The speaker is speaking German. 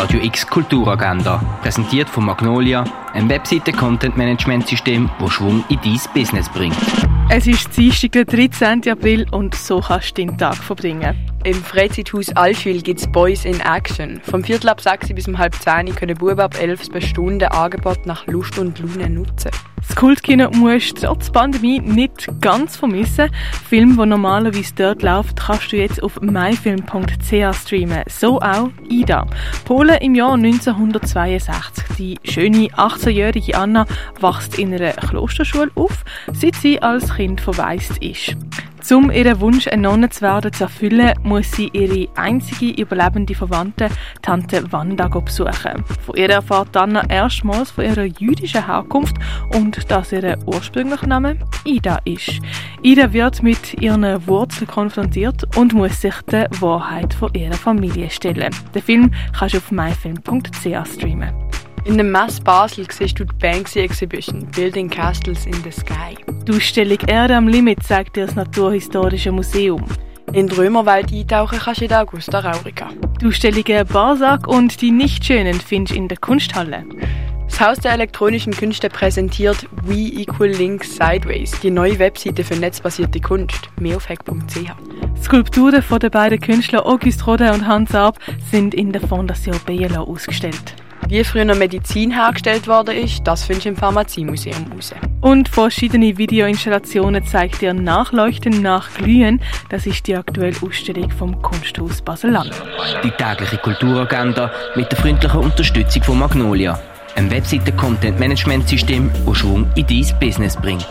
Radio X Kulturagenda, präsentiert von Magnolia, ein Webseite-Content-Management-System, das Schwung in dein Business bringt. Es ist Dienstag, der 13. April und so kannst du den Tag verbringen. Im Freizeithaus Allschwil gibt es Boys in Action. Vom Viertel ab 6 bis um halb 10 können Buben ab 11 bis Stunde Angebot nach Lust und Laune nutzen. Das Kultkino musst du trotz Pandemie nicht ganz vermissen. Film, der normalerweise dort läuft, kannst du jetzt auf myfilm.ch streamen. So auch Ida. Polen im Jahr 1962. Die schöne 18-jährige Anna wächst in einer Klosterschule auf, seit sie als Kind verwaist ist. Um ihren Wunsch, eine Nonne zu werden, zu erfüllen, muss sie ihre einzige überlebende Verwandte, Tante Wanda, besuchen. Von ihr erfahrt Anna erstmals von ihrer jüdischen Herkunft und dass ihr ursprünglicher Name Ida ist. Ida wird mit ihren Wurzeln konfrontiert und muss sich der Wahrheit von ihrer Familie stellen. Den Film kannst du auf myfilm.ch streamen. In dem Mess Basel siehst du die Banksy Exhibition Building Castles in the Sky. Die Ausstellung Erde am Limit zeigt dir das Naturhistorische Museum. In die Römerwelt eintauchen kannst du in der Augusta Raurica. Die Ausstellungen Barsack und die Nichtschönen findest du in der Kunsthalle. Das Haus der elektronischen Künste präsentiert We Equal Links Sideways, die neue Webseite für netzbasierte Kunst. Mehr auf hack.ch. Skulpturen von den beiden Künstlern Auguste Rodin und Hans Arp sind in der Fondation Bielo ausgestellt. Wie früher Medizin hergestellt worden ist, das findest du im Pharmaziemuseum raus. Und verschiedene Videoinstallationen zeigt dir Nachleuchten nach Glühen. Das ist die aktuelle Ausstellung vom Kunsthaus Basel-Land. Die tägliche Kulturagenda mit der freundlichen Unterstützung von Magnolia, ein Webseite-Content-Management-System, das Schwung in dein Business bringt.